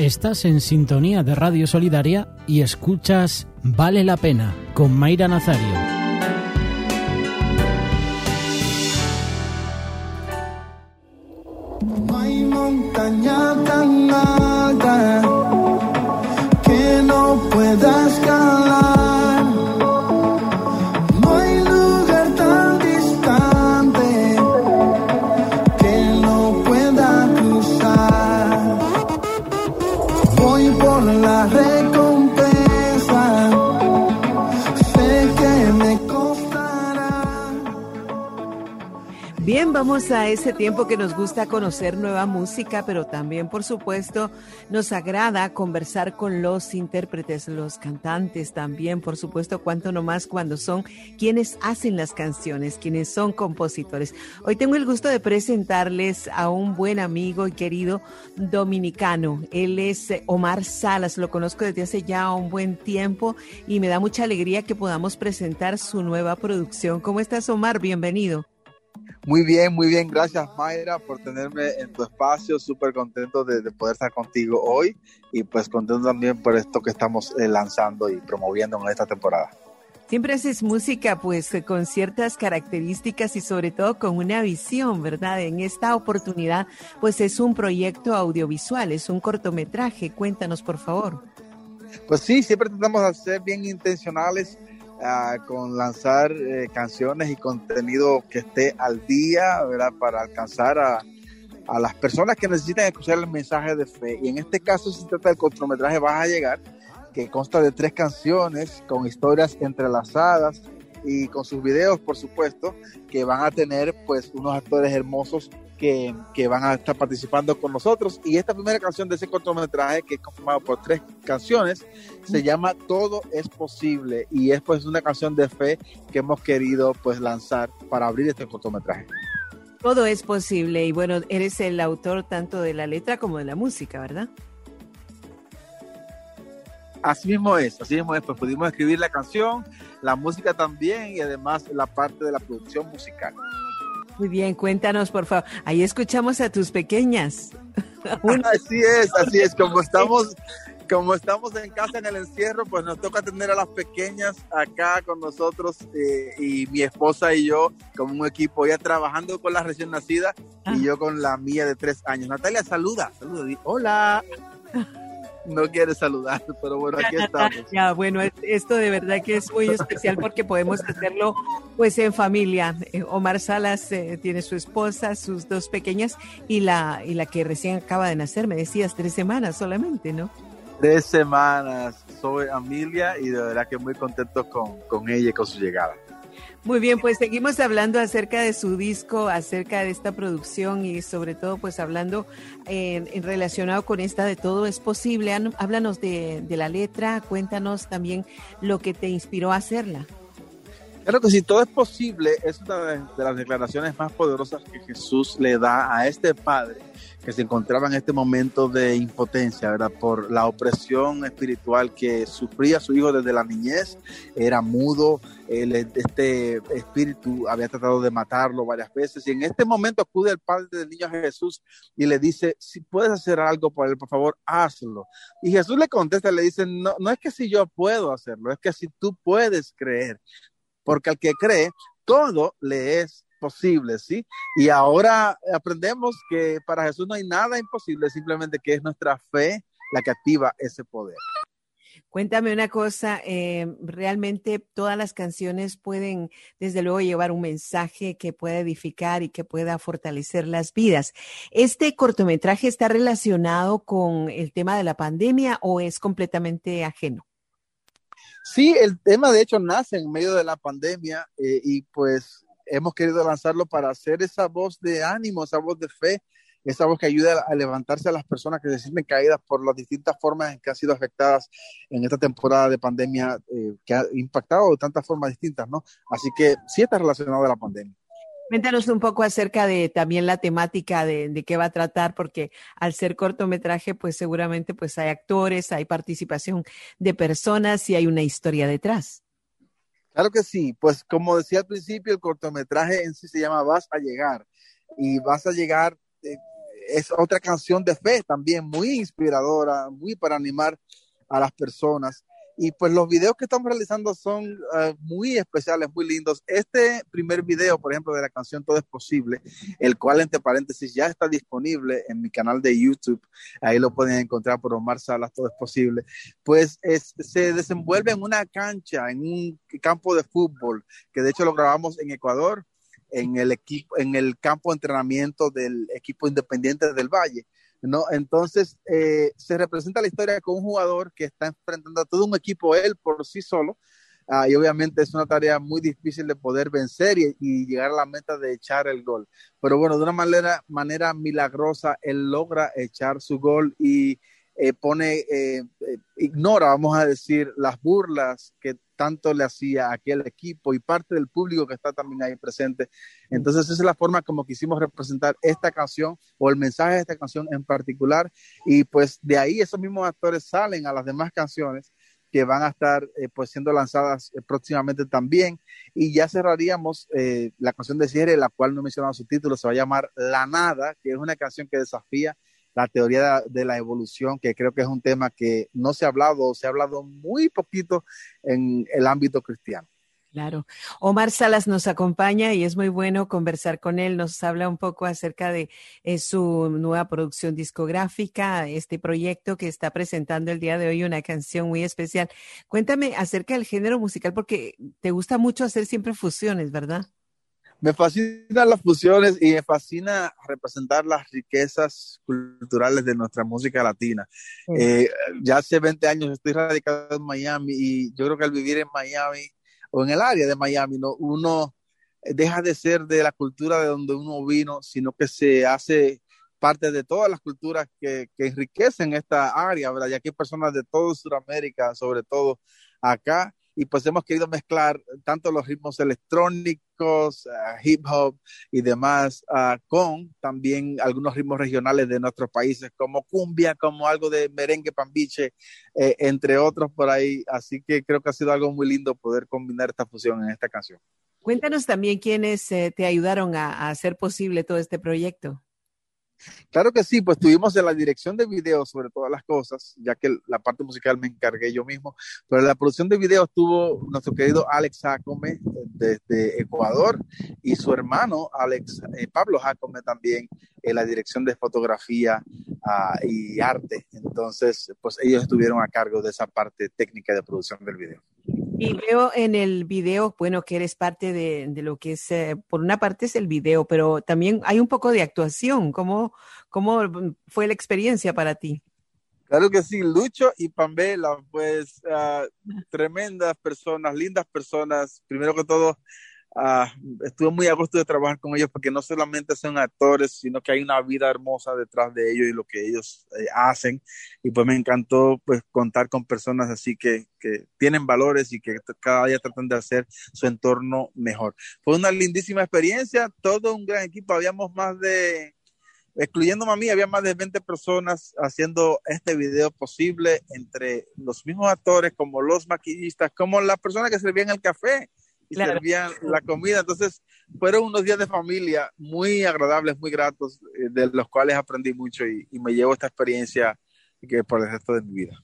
Estás en sintonía de Radio Solidaria y escuchas Vale la Pena con Mayra Nazario. Vamos a ese tiempo que nos gusta conocer nueva música, pero también, por supuesto, nos agrada conversar con los intérpretes, los cantantes también, por supuesto, cuanto no más cuando son quienes hacen las canciones, quienes son compositores. Hoy tengo el gusto de presentarles a un buen amigo y querido dominicano. Él es eh, Omar Salas, lo conozco desde hace ya un buen tiempo y me da mucha alegría que podamos presentar su nueva producción. ¿Cómo estás, Omar? Bienvenido. Muy bien, muy bien. Gracias, Mayra, por tenerme en tu espacio. Súper contento de, de poder estar contigo hoy y pues contento también por esto que estamos eh, lanzando y promoviendo en esta temporada. Siempre haces música pues con ciertas características y sobre todo con una visión, ¿verdad? En esta oportunidad pues es un proyecto audiovisual, es un cortometraje. Cuéntanos, por favor. Pues sí, siempre tratamos de ser bien intencionales ah, con lanzar eh, canciones y contenido que esté al día, ¿verdad? Para alcanzar a, a las personas que necesitan escuchar el mensaje de fe. Y en este caso se trata del cortometraje Vas a llegar, que consta de tres canciones con historias entrelazadas y con sus videos, por supuesto, que van a tener pues unos actores hermosos que, que, van a estar participando con nosotros. Y esta primera canción de ese cortometraje, que es conformado por tres canciones, se llama Todo es posible y es pues una canción de fe que hemos querido pues lanzar para abrir este cortometraje. Todo es posible y bueno, eres el autor tanto de la letra como de la música, ¿verdad? Así mismo es, así mismo es, pues pudimos escribir la canción, la música también y además la parte de la producción musical. Muy bien, cuéntanos por favor. Ahí escuchamos a tus pequeñas. así es, así es, como estamos, como estamos en casa en el encierro, pues nos toca atender a las pequeñas acá con nosotros eh, y mi esposa y yo como un equipo ya trabajando con la recién nacida ah. y yo con la mía de tres años. Natalia, saluda, saluda, hola no quiere saludar, pero bueno, aquí estamos. Ya, bueno, esto de verdad que es muy especial porque podemos hacerlo pues en familia. Eh, Omar Salas eh, tiene su esposa, sus dos pequeñas y la, y la que recién acaba de nacer, me decías, tres semanas solamente, ¿no? Tres semanas, soy Amelia y de verdad que muy contento con, con ella y con su llegada. Muy bien, pues seguimos hablando acerca de su disco, acerca de esta producción y sobre todo pues hablando en, relacionado con esta de todo es posible. Háblanos de, de, la letra, cuéntanos también lo que te inspiró a hacerla. Claro que sí, todo es posible. Es una de las declaraciones más poderosas que Jesús le da a este padre que se encontraba en este momento de impotencia, ¿verdad? Por la opresión espiritual que sufría su hijo desde la niñez, era mudo, el, este espíritu había tratado de matarlo varias veces y en este momento acude el padre del niño a Jesús y le dice, si puedes hacer algo por él, por favor, hazlo. Y Jesús le contesta, le dice, no, no es que si yo puedo hacerlo, es que si tú puedes creer, porque al que cree, todo le es posible, ¿sí? Y ahora aprendemos que para Jesús no hay nada imposible, simplemente que es nuestra fe la que activa ese poder. Cuéntame una cosa, eh, realmente todas las canciones pueden, desde luego, llevar un mensaje que pueda edificar y que pueda fortalecer las vidas. ¿Este cortometraje está relacionado con el tema de la pandemia o es completamente ajeno? Sí, el tema de hecho nace en medio de la pandemia eh, y pues hemos querido lanzarlo para hacer esa voz de ánimo, esa voz de fe, esa voz que ayuda a levantarse a las personas que se sienten caídas por las distintas formas en que han sido afectadas en esta temporada de pandemia eh, que ha impactado de tantas formas distintas, ¿no? Así que sí está relacionado a la pandemia. Cuéntanos un poco acerca de también la temática de, de, qué va a tratar, porque al ser cortometraje, pues seguramente pues hay actores, hay participación de personas y hay una historia detrás. Claro que sí, pues como decía al principio, el cortometraje en sí se llama Vas a llegar y vas a llegar, eh, es otra canción de fe también, muy inspiradora, muy para animar a las personas. Y pues los videos que estamos realizando son uh, muy especiales, muy lindos. Este primer video, por ejemplo, de la canción Todo es Posible, el cual, entre paréntesis, ya está disponible en mi canal de YouTube. Ahí lo pueden encontrar por Omar Salas, Todo es Posible. Pues es, se desenvuelve en una cancha, en un campo de fútbol, que de hecho lo grabamos en Ecuador, en el, equipo, en el campo de entrenamiento del equipo independiente del Valle. ¿No? Entonces, eh, se representa la historia con un jugador que está enfrentando a todo un equipo él por sí solo, uh, y obviamente es una tarea muy difícil de poder vencer y, y, llegar a la meta de echar el gol. Pero bueno, de una manera, manera milagrosa, él logra echar su gol y eh, pone, eh, ignora, vamos a decir, las burlas que tanto le hacía aquel equipo y parte del público que está también ahí presente. Entonces esa es la forma como quisimos representar esta canción o el mensaje de esta canción en particular y pues de ahí esos mismos actores salen a las demás canciones que van a estar eh, pues siendo lanzadas eh, próximamente también y ya cerraríamos eh, la canción de cierre la cual no he su título se va a llamar La Nada que es una canción que desafía la teoría de la evolución, que creo que es un tema que no se ha hablado, se ha hablado muy poquito en el ámbito cristiano. Claro. Omar Salas nos acompaña y es muy bueno conversar con él. Nos habla un poco acerca de eh, su nueva producción discográfica, este proyecto que está presentando el día de hoy, una canción muy especial. Cuéntame acerca del género musical porque te gusta mucho hacer siempre fusiones, ¿verdad? Me fascinan las fusiones y me fascina representar las riquezas culturales de nuestra música latina. Sí. Eh, ya hace 20 años estoy radicado en Miami y yo creo que al vivir en Miami o en el área de Miami, ¿no? uno deja de ser de la cultura de donde uno vino, sino que se hace parte de todas las culturas que, que enriquecen esta área, ¿verdad? Ya que hay personas de todo Sudamérica, sobre todo acá, y pues hemos querido mezclar tanto los ritmos electrónicos, uh, hip hop y demás uh, con también algunos ritmos regionales de nuestros países como cumbia, como algo de merengue pambiche, eh, entre otros por ahí. Así que creo que ha sido algo muy lindo poder combinar esta fusión en esta canción. Cuéntanos también quiénes eh, te ayudaron a, a hacer posible todo este proyecto. Claro que sí, pues tuvimos en la dirección de video sobre todas las cosas, ya que la parte musical me encargué yo mismo, pero la producción de video estuvo nuestro querido Alex Jacome desde Ecuador y su hermano Alex eh, Pablo Jacome también en la dirección de fotografía uh, y arte. Entonces, pues ellos estuvieron a cargo de esa parte técnica de producción del video. Y veo en el video, bueno, que eres parte de, de lo que es, eh, por una parte es el video, pero también hay un poco de actuación. ¿Cómo, cómo fue la experiencia para ti? Claro que sí, Lucho y Pamela, pues uh, tremendas personas, lindas personas. Primero que todo, uh, estuve muy a gusto de trabajar con ellos porque no solamente son actores, sino que hay una vida hermosa detrás de ellos y lo que ellos eh, hacen. Y pues me encantó pues contar con personas así que, que tienen valores y que cada día tratan de hacer su entorno mejor. Fue una lindísima experiencia, todo un gran equipo, habíamos más de excluyéndome a mí, había más de 20 personas haciendo este video posible entre los mismos actores, como los maquillistas, como las personas que servían el café y claro. servían la comida. Entonces, fueron unos días de familia muy agradables, muy gratos, eh, de los cuales aprendí mucho y, y me llevo esta experiencia que por el resto de mi vida.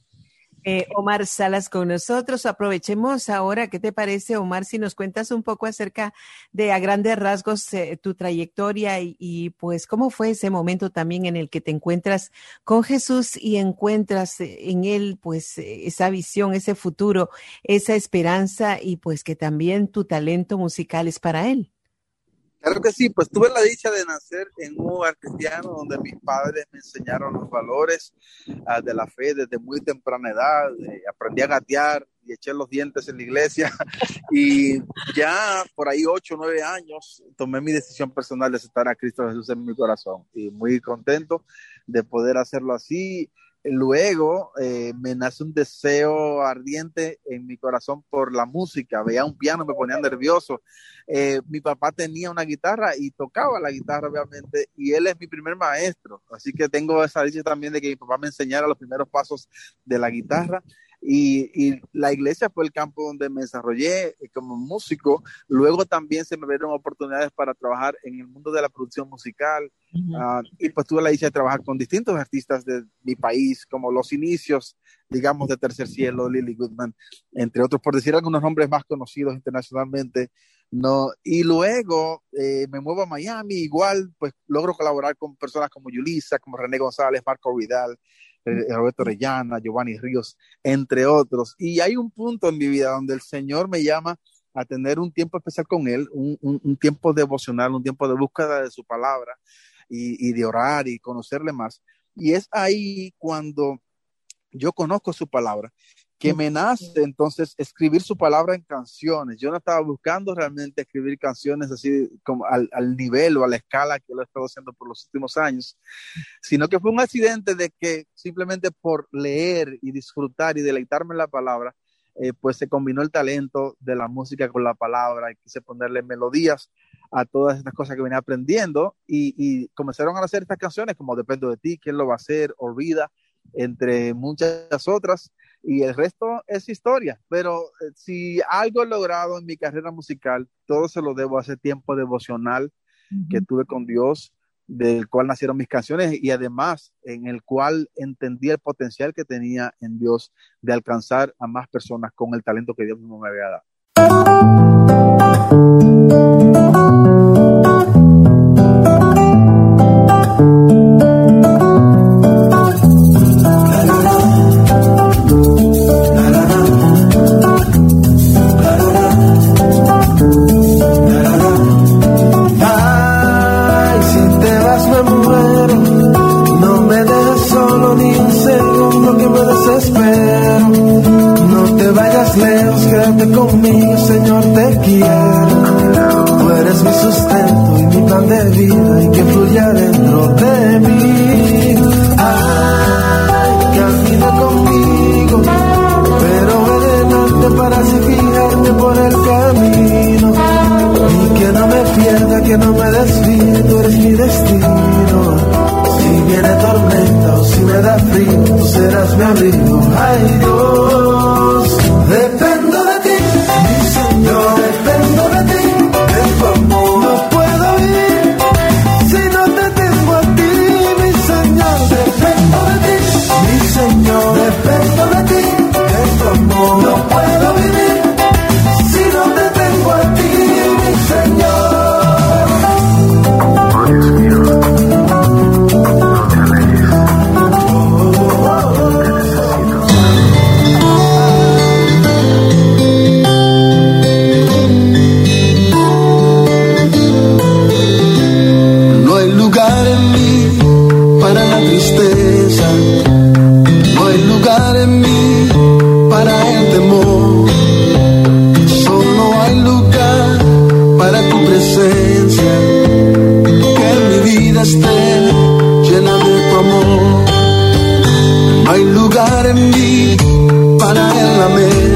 Eh, Omar Salas con nosotros. Aprovechemos ahora, ¿qué te parece, Omar, si nos cuentas un poco acerca de a grandes rasgos eh, tu trayectoria y, y, pues cómo fue ese momento también en el que te encuentras con Jesús y encuentras eh, en él pues esa visión, ese futuro, esa esperanza y pues que también tu talento musical es para él? Claro que sí, pues tuve la dicha de nacer en un hogar cristiano donde mis padres me enseñaron los valores uh, de la fe desde muy temprana edad. Eh, aprendí a gatear y eché los dientes en la iglesia. y ya por ahí ocho o nueve años tomé mi decisión personal de aceptar a Cristo Jesús en mi corazón. Y muy contento de poder hacerlo así luego eh, me nace un deseo ardiente en mi corazón por la música. Veía un piano, me ponía nervioso. Eh, mi papá tenía una guitarra y tocaba la guitarra, obviamente, y él es mi primer maestro. Así que tengo esa dicha también de que mi papá me enseñara los primeros pasos de la guitarra. Y, y, la iglesia fue el campo donde me desarrollé eh, como músico. Luego también se me dieron oportunidades para trabajar en el mundo de la producción musical. Uh -huh. uh, y pues tuve la dicha de trabajar con distintos artistas de mi país, como los inicios, digamos, de Tercer Cielo, Lily Goodman, entre otros, por decir algunos nombres más conocidos internacionalmente. No, y luego eh, me muevo a Miami, igual, pues logro colaborar con personas como Yulisa, como René González, Marco Vidal, Roberto Rellana, Giovanni Ríos, entre otros. Y hay un punto en mi vida donde el Señor me llama a tener un tiempo especial con Él, un, un, un tiempo devocional, un tiempo de búsqueda de su palabra y, y, de orar y conocerle más. Y es ahí cuando yo conozco su palabra que me nace entonces escribir su palabra en canciones. Yo no estaba buscando realmente escribir canciones así como al, al, nivel o a la escala que lo he estado haciendo por los últimos años, sino que fue un accidente de que simplemente por leer y disfrutar y deleitarme en la palabra, eh, pues se combinó el talento de la música con la palabra y quise ponerle melodías a todas estas cosas que venía aprendiendo y, y comenzaron a hacer estas canciones como Dependo de ti, ¿Quién lo va a hacer? Olvida, entre muchas otras y el resto es historia. Pero eh, si algo he logrado en mi carrera musical, todo se lo debo a ese tiempo devocional uh -huh. que tuve con Dios, del cual nacieron mis canciones y además en el cual entendí el potencial que tenía en Dios de alcanzar a más personas con el talento que Dios mismo me había dado. Para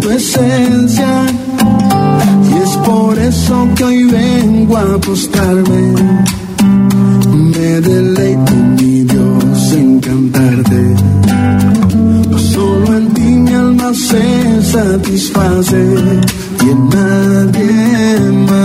tu esencia. Y es por eso que hoy vengo a apostarme. Me deleito, mi Dios, en cantarte. Solo en ti mi alma se satisface y en nadie más.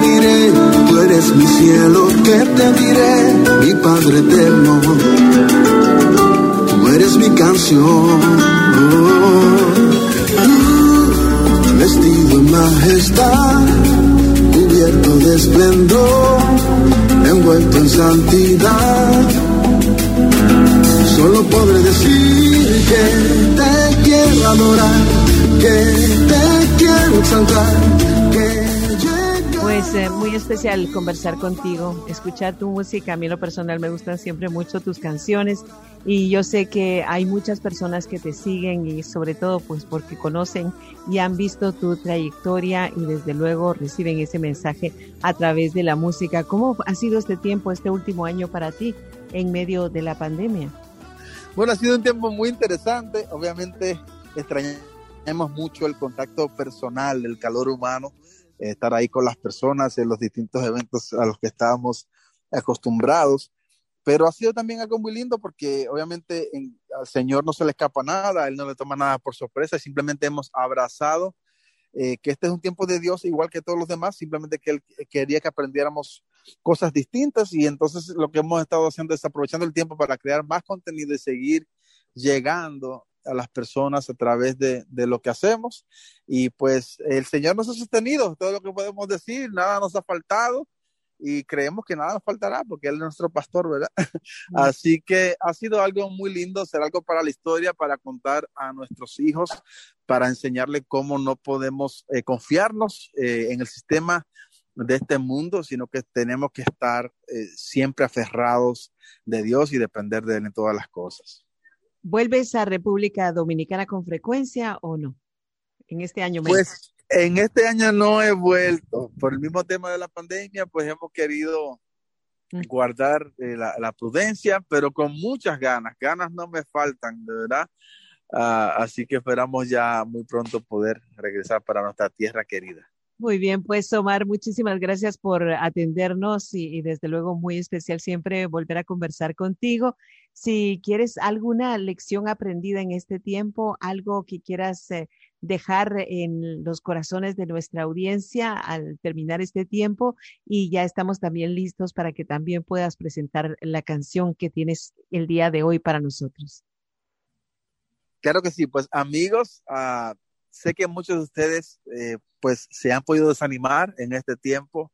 Diré? Tú eres mi cielo. ¿Qué te diré? Mi Padre eterno. Tú eres mi canción. Vestido en majestad, cubierto de esplendor envuelto en santidad. Solo podré decir que te quiero adorar, que te quiero exaltar, Pues eh, muy especial conversar contigo, escuchar tu música. A mí lo personal me gustan siempre mucho tus canciones y yo sé que hay muchas personas que te siguen y sobre todo pues porque conocen y han visto tu trayectoria y desde luego reciben ese mensaje a través de la música. ¿Cómo ha sido este tiempo, este último año para ti en medio de la pandemia? Bueno, ha sido un tiempo muy interesante. Obviamente extrañamos mucho el contacto personal, el calor humano, estar ahí con las personas en los distintos eventos a los que estábamos acostumbrados. Pero ha sido también algo muy lindo porque obviamente en- al Señor no se le escapa nada, Él no le toma nada por sorpresa, simplemente hemos abrazado eh, que este es un tiempo de Dios igual que todos los demás, simplemente que Él quería que aprendiéramos cosas distintas y entonces lo que hemos estado haciendo es aprovechando el tiempo para crear más contenido y seguir llegando a las personas a través de, de lo que hacemos y pues el Señor nos ha sostenido, todo lo que podemos decir, nada nos ha faltado y creemos que nada nos faltará porque Él es nuestro pastor, ¿verdad? Así que ha sido algo muy lindo, ser algo para la historia, para contar a nuestros hijos, para enseñarle cómo no podemos eh, confiarnos eh, en el sistema de este mundo, sino que tenemos que estar eh, siempre aferrados de Dios y depender de Él en todas las cosas. ¿Vuelves a República Dominicana con frecuencia o no? En este año menos. Pues en este año no he vuelto, por el mismo tema de la pandemia, pues hemos querido Mm. guardar eh, la, la prudencia, pero con muchas ganas, ganas no me faltan, de verdad. Ah, así que esperamos ya muy pronto poder regresar para nuestra tierra querida. Muy bien, pues Omar, muchísimas gracias por atendernos y, desde luego muy especial siempre volver a conversar contigo. Si quieres alguna lección aprendida en este tiempo, algo que quieras eh, dejar en los corazones de nuestra audiencia al terminar este tiempo y ya estamos también listos para que también puedas presentar la canción que tienes el día de hoy para nosotros. Claro que sí, pues amigos, uh, sé que muchos de ustedes eh, pues se han podido desanimar en este tiempo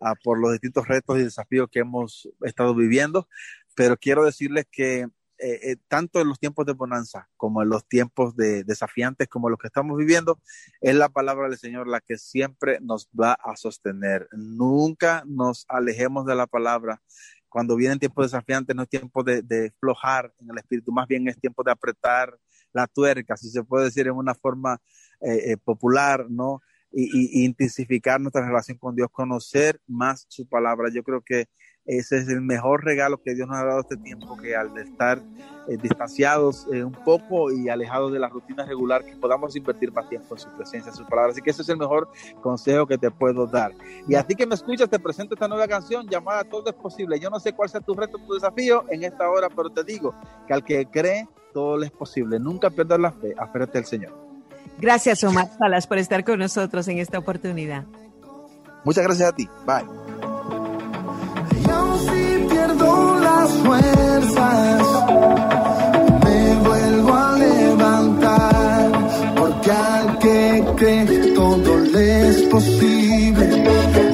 uh, por los distintos retos y desafíos que hemos estado viviendo, pero quiero decirles que eh, eh, tanto en los tiempos de bonanza como en los tiempos de desafiantes como los que estamos viviendo, es la palabra del Señor la que siempre nos va a sostener. Nunca nos alejemos de la palabra. Cuando vienen tiempos desafiantes no es tiempo de, de flojar en el espíritu, más bien es tiempo de apretar la tuerca, si se puede decir en una forma eh, popular, ¿no? Y, intensificar nuestra relación con Dios, conocer más su palabra. Yo creo que ese es el mejor regalo que Dios nos ha dado este tiempo, que al estar eh, distanciados eh, un poco y alejados de la rutina regular, que podamos invertir más tiempo en su presencia, en su palabra. Así que ese es el mejor consejo que te puedo dar. Y a ti que me escuchas, te presento esta nueva canción llamada Todo es posible. Yo no sé cuál sea tu reto, tu desafío en esta hora, pero te digo que al que cree, todo le es posible. Nunca pierdas la fe, aférrate al Señor. Gracias, Omar Salas, por estar con nosotros en esta oportunidad. Muchas gracias a ti. Bye. Y aun si pierdo las fuerzas, me vuelvo a levantar, porque al que cree todo le es posible,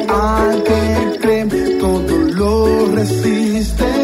al que cree todo lo resiste,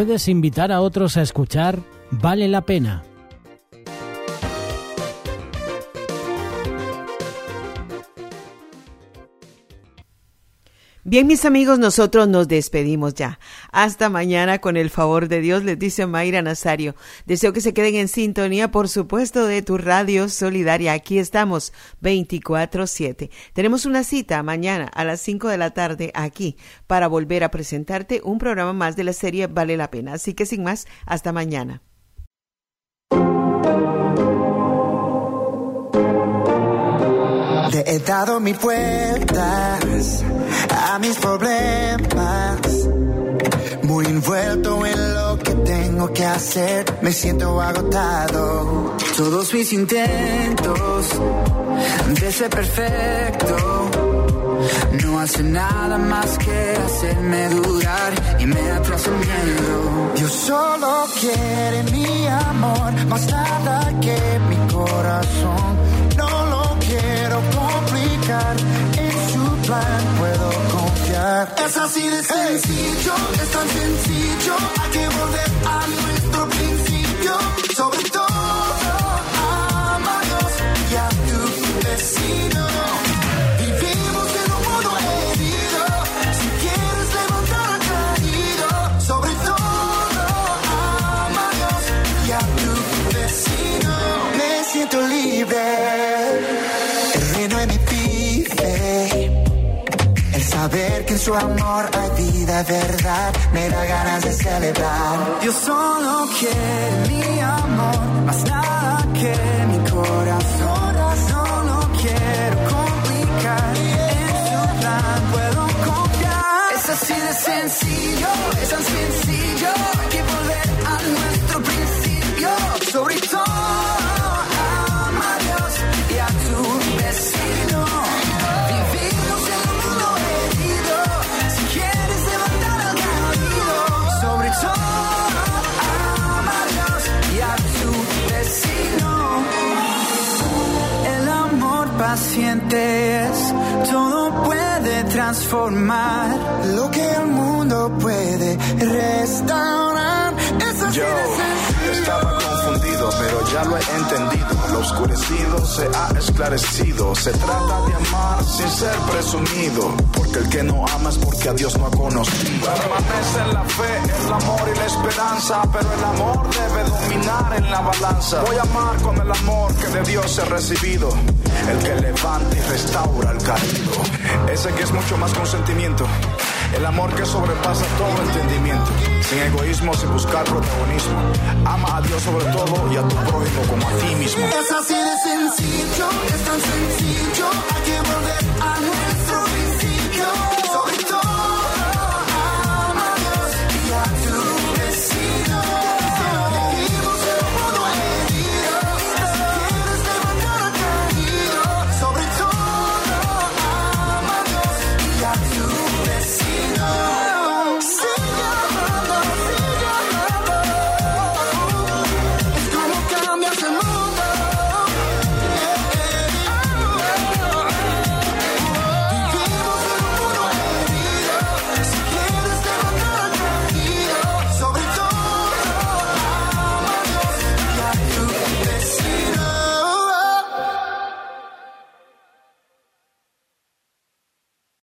puedes invitar a otros a escuchar Vale la pena Bien, mis amigos, nosotros nos despedimos ya. Hasta mañana, con el favor de Dios, les dice Mayra Nazario. Deseo que se queden en sintonía, por supuesto, de tu radio solidaria. Aquí estamos, 24-7. Tenemos una cita mañana a las 5 de la tarde aquí para volver a presentarte un programa más de la serie Vale la Pena. Así que sin más, hasta mañana. He dado mi vueltas a mis problemas. Muy envuelto en lo que tengo que hacer, me siento agotado. Todos mis intentos de ser perfecto no hacen nada más que hacerme dudar y me atrasa el miedo. Dios solo quiere mi amor, más nada que mi corazón. No lo quiero complicar puedo confiar. Es así de sencillo, es tan sencillo. Hay que volver a nuestro principio. Sobre todo, ama a Dios y a tu vecino. Su amor hay vida, verdad, me da ganas de celebrar. Yo solo quiero mi amor, más nada que mi corazón. Solo quiero complicar, en su plan puedo confiar. Es así de sencillo, es tan sencillo, que volver a nuestro principio. Sobre todo, paciente es, todo puede transformar lo que el mundo puede restaurar. Yo estaba confundido, pero ya lo he entendido. Lo oscurecido se ha esclarecido. Se trata de amar sin ser presumido. Porque el que no ama es porque a Dios no ha conocido. Permanece en la fe, el amor y la esperanza. Pero el amor debe dominar en la balanza. Voy a amar con el amor que de Dios he recibido. El que levanta y restaura al caído. Ese que es mucho más que un sentimiento. El amor que sobrepasa todo entendimiento. Sin egoísmo, sin buscar protagonismo. Ama a Dios sobre todo y a tu prójimo como a ti mismo. Es así de sencillo,